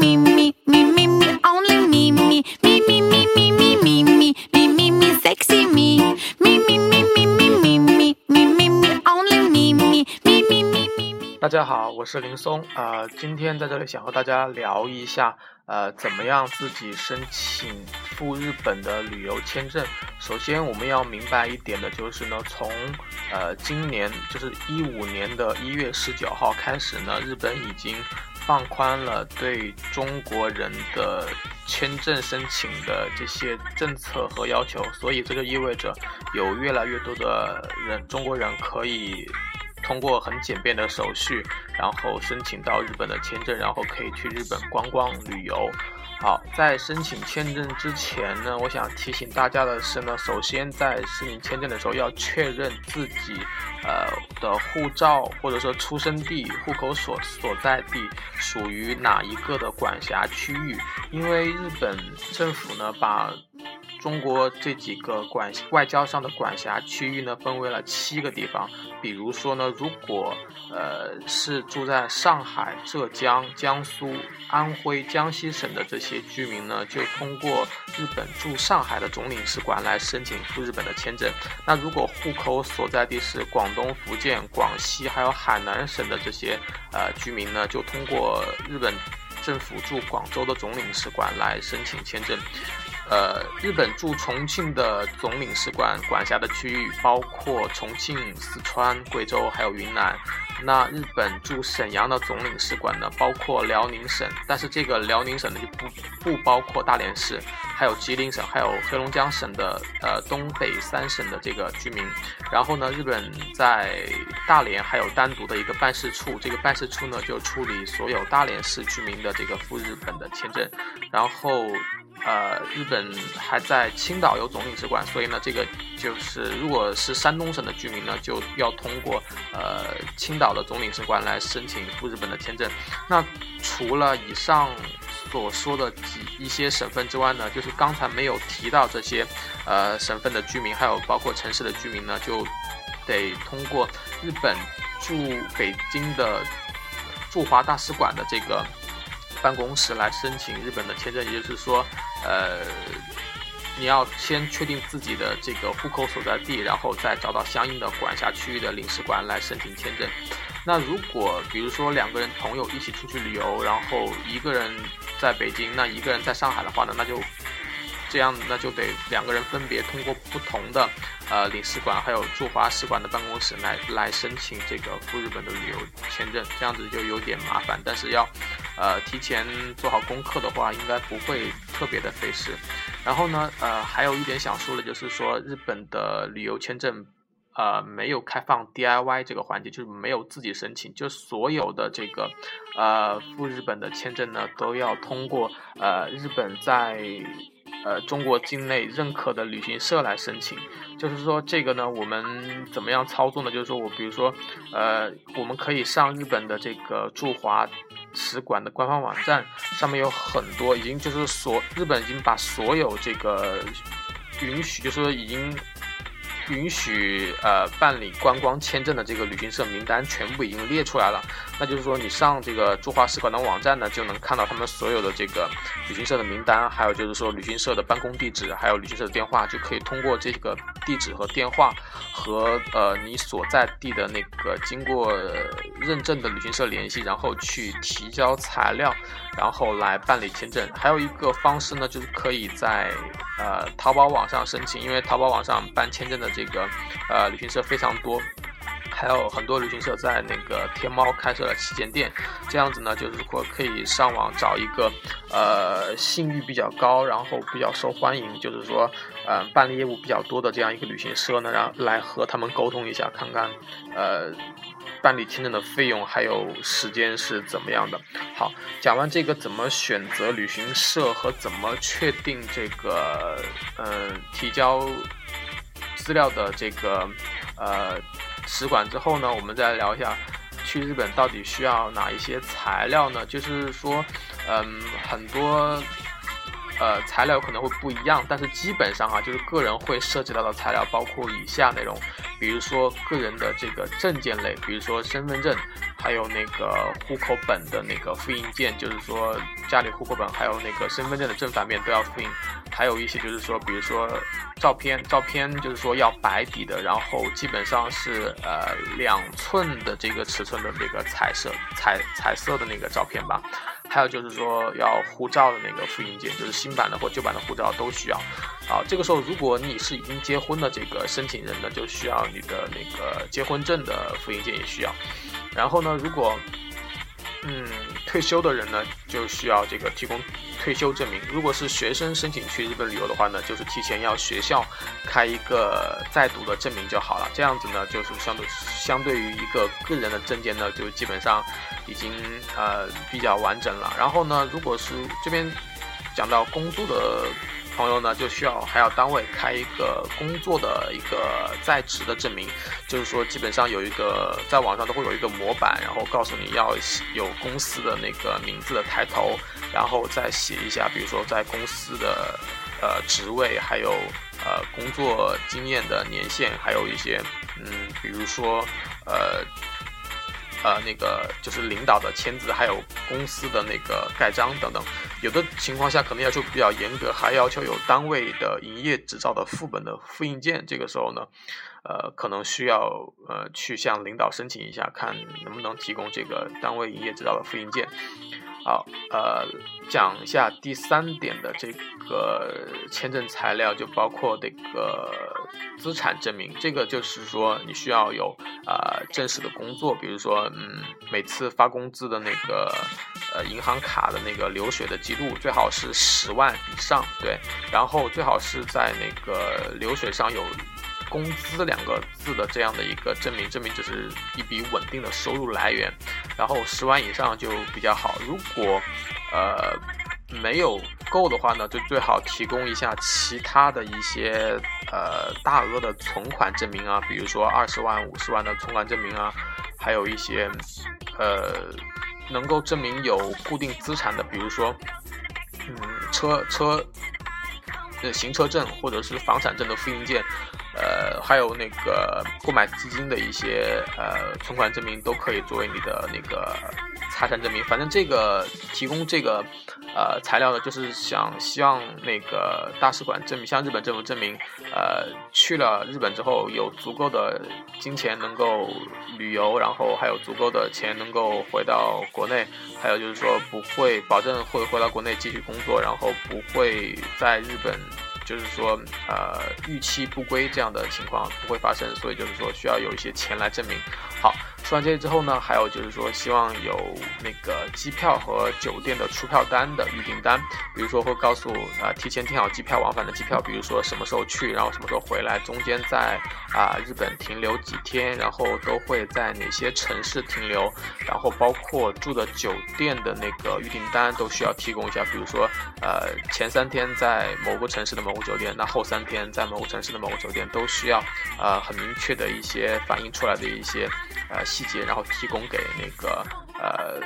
me, me, me, me, me, only me, me, me, me, me, me, me, me, me, me, me, me, sexy me, me, me, me, me, me, me, me, me, me, me, only me, me, me, me, me, me, me. 大家好，我是林松，呃，今天在这里想和大家聊一下，呃，怎么样自己申请赴日本的旅游签证。首先，我们要明白一点的就是呢，从呃今年就是一五年的一月十九号开始呢，日本已经放宽了对中国人的签证申请的这些政策和要求，所以这就意味着有越来越多的人中国人可以。通过很简便的手续，然后申请到日本的签证，然后可以去日本观光旅游。好，在申请签证之前呢，我想提醒大家的是呢，首先在申请签证的时候要确认自己呃的护照或者说出生地、户口所所在地属于哪一个的管辖区域，因为日本政府呢把。中国这几个管外交上的管辖区域呢，分为了七个地方。比如说呢，如果呃是住在上海、浙江、江苏、安徽、江西省的这些居民呢，就通过日本驻上海的总领事馆来申请赴日本的签证。那如果户口所在地是广东、福建、广西还有海南省的这些呃居民呢，就通过日本政府驻广州的总领事馆来申请签证。呃，日本驻重庆的总领事馆管辖的区域包括重庆、四川、贵州还有云南。那日本驻沈阳的总领事馆呢，包括辽宁省，但是这个辽宁省呢就不不包括大连市，还有吉林省，还有黑龙江省的呃东北三省的这个居民。然后呢，日本在大连还有单独的一个办事处，这个办事处呢就处理所有大连市居民的这个赴日本的签证。然后。呃，日本还在青岛有总领事馆，所以呢，这个就是如果是山东省的居民呢，就要通过呃青岛的总领事馆来申请赴日本的签证。那除了以上所说的几一些省份之外呢，就是刚才没有提到这些呃省份的居民，还有包括城市的居民呢，就得通过日本驻北京的驻华大使馆的这个。办公室来申请日本的签证，也就是说，呃，你要先确定自己的这个户口所在地，然后再找到相应的管辖区域的领事馆来申请签证。那如果比如说两个人朋友一起出去旅游，然后一个人在北京，那一个人在上海的话呢，那就。这样，那就得两个人分别通过不同的呃领事馆，还有驻华使馆的办公室来来申请这个赴日本的旅游签证，这样子就有点麻烦。但是要呃提前做好功课的话，应该不会特别的费事。然后呢，呃，还有一点想说的，就是说日本的旅游签证呃没有开放 DIY 这个环节，就是没有自己申请，就所有的这个呃赴日本的签证呢都要通过呃日本在。呃，中国境内认可的旅行社来申请，就是说这个呢，我们怎么样操作呢？就是说我比如说，呃，我们可以上日本的这个驻华使馆的官方网站，上面有很多，已经就是所日本已经把所有这个允许，就是已经。允许呃办理观光签证的这个旅行社名单全部已经列出来了，那就是说你上这个驻华使馆的网站呢，就能看到他们所有的这个旅行社的名单，还有就是说旅行社的办公地址，还有旅行社的电话，就可以通过这个地址和电话和呃你所在地的那个经过认证的旅行社联系，然后去提交材料，然后来办理签证。还有一个方式呢，就是可以在呃淘宝网上申请，因为淘宝网上办签证的。这个呃旅行社非常多，还有很多旅行社在那个天猫开设了旗舰店，这样子呢，就是说可以上网找一个呃信誉比较高，然后比较受欢迎，就是说呃办理业务比较多的这样一个旅行社呢，然后来和他们沟通一下，看看呃办理签证的费用还有时间是怎么样的。好，讲完这个怎么选择旅行社和怎么确定这个呃提交。资料的这个呃使馆之后呢，我们再聊一下去日本到底需要哪一些材料呢？就是说，嗯，很多呃材料可能会不一样，但是基本上啊，就是个人会涉及到的材料包括以下内容，比如说个人的这个证件类，比如说身份证，还有那个户口本的那个复印件，就是说家里户口本还有那个身份证的正反面都要复印，还有一些就是说，比如说照片，照片就是说要白底的，然后基本上是呃两寸的这个尺寸的那个彩色彩彩色的那个照片吧。还有就是说要护照的那个复印件，就是新版的或旧版的护照都需要。好，这个时候如果你是已经结婚的这个申请人呢，就需要你的那个结婚证的复印件也需要。然后呢，如果嗯退休的人呢，就需要这个提供退休证明。如果是学生申请去日本旅游的话呢，就是提前要学校开一个在读的证明就好了。这样子呢，就是相对相对于一个个人的证件呢，就基本上。已经呃比较完整了。然后呢，如果是这边讲到工作的朋友呢，就需要还要单位开一个工作的一个在职的证明，就是说基本上有一个在网上都会有一个模板，然后告诉你要有公司的那个名字的抬头，然后再写一下，比如说在公司的呃职位，还有呃工作经验的年限，还有一些嗯，比如说呃。呃，那个就是领导的签字，还有公司的那个盖章等等。有的情况下可能要求比较严格，还要求有单位的营业执照的副本的复印件。这个时候呢，呃，可能需要呃去向领导申请一下，看能不能提供这个单位营业执照的复印件。好，呃，讲一下第三点的这个签证材料，就包括这个资产证明。这个就是说，你需要有呃正式的工作，比如说，嗯，每次发工资的那个呃银行卡的那个流水的记录，最好是十万以上，对，然后最好是在那个流水上有。工资两个字的这样的一个证明，证明这是一笔稳定的收入来源，然后十万以上就比较好。如果呃没有够的话呢，就最好提供一下其他的一些呃大额的存款证明啊，比如说二十万、五十万的存款证明啊，还有一些呃能够证明有固定资产的，比如说嗯车车呃行车证或者是房产证的复印件。呃，还有那个购买基金的一些呃存款证明都可以作为你的那个财产证明。反正这个提供这个呃材料呢，就是想希望那个大使馆证明，向日本政府证明，呃，去了日本之后有足够的金钱能够旅游，然后还有足够的钱能够回到国内，还有就是说不会保证会回到国内继续工作，然后不会在日本。就是说，呃，逾期不归这样的情况不会发生，所以就是说需要有一些钱来证明。好。说完这些之后呢，还有就是说，希望有那个机票和酒店的出票单的预订单，比如说会告诉啊，提前订好机票往返的机票，比如说什么时候去，然后什么时候回来，中间在啊日本停留几天，然后都会在哪些城市停留，然后包括住的酒店的那个预订单都需要提供一下，比如说呃前三天在某个城市的某个酒店，那后三天在某个城市的某个酒店都需要呃很明确的一些反映出来的一些。呃，细节，然后提供给那个呃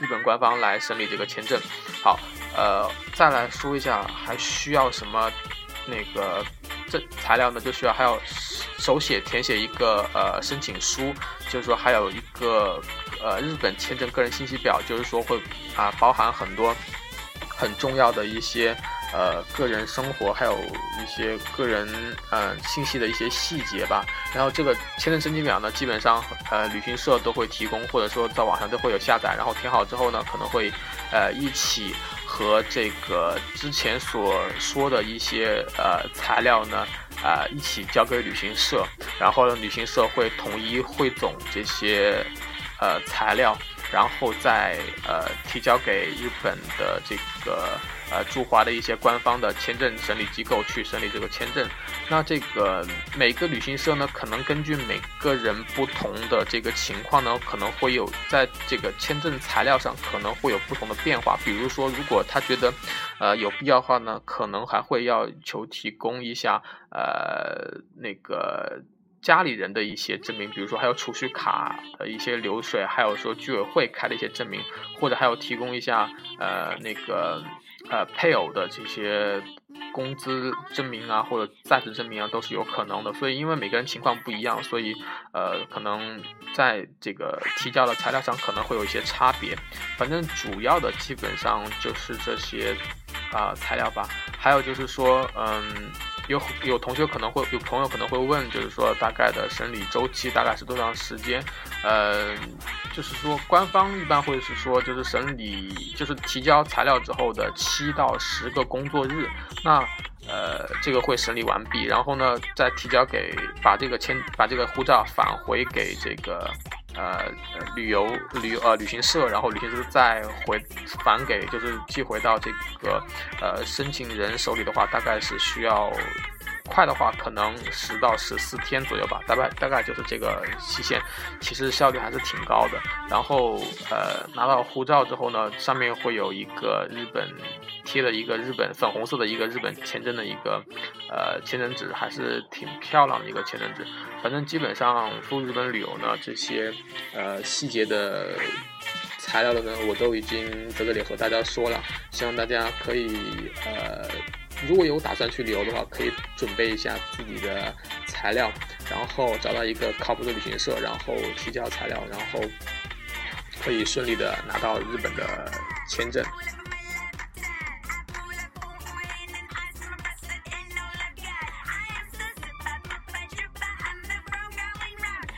日本官方来审理这个签证。好，呃，再来说一下还需要什么那个这材料呢？就需要还要手写填写一个呃申请书，就是说还有一个呃日本签证个人信息表，就是说会啊包含很多很重要的一些。呃，个人生活还有一些个人呃信息的一些细节吧。然后这个签证申请表呢，基本上呃旅行社都会提供，或者说在网上都会有下载。然后填好之后呢，可能会呃一起和这个之前所说的一些呃材料呢啊一起交给旅行社，然后呢旅行社会统一汇总这些呃材料，然后再呃提交给日本的这个。呃，驻华的一些官方的签证审理机构去审理这个签证，那这个每个旅行社呢，可能根据每个人不同的这个情况呢，可能会有在这个签证材料上可能会有不同的变化。比如说，如果他觉得，呃，有必要的话呢，可能还会要求提供一下，呃，那个家里人的一些证明，比如说还有储蓄卡的一些流水，还有说居委会开的一些证明，或者还要提供一下，呃，那个。呃配偶的这些工资证明啊，或者在职证明啊，都是有可能的。所以因为每个人情况不一样，所以呃可能在这个提交的材料上可能会有一些差别。反正主要的基本上就是这些啊材料吧。还有就是说，嗯。有有同学可能会有朋友可能会问，就是说大概的审理周期大概是多长时间？呃，就是说官方一般会是说，就是审理就是提交材料之后的七到十个工作日，那呃这个会审理完毕，然后呢再提交给把这个签把这个护照返回给这个呃旅游旅呃旅行社，然后旅行社再回返给就是寄回到这个呃申请人手里的话，大概是需要。快的话可能十到十四天左右吧，大概大概就是这个期限，其实效率还是挺高的。然后呃拿到护照之后呢，上面会有一个日本贴的一个日本粉红色的一个日本签证的一个呃签证纸，还是挺漂亮的一个签证纸。反正基本上赴日本旅游呢，这些呃细节的材料的呢，我都已经在这里和大家说了，希望大家可以呃。如果有打算去旅游的话，可以准备一下自己的材料，然后找到一个靠谱的旅行社，然后提交材料，然后可以顺利的拿到日本的签证。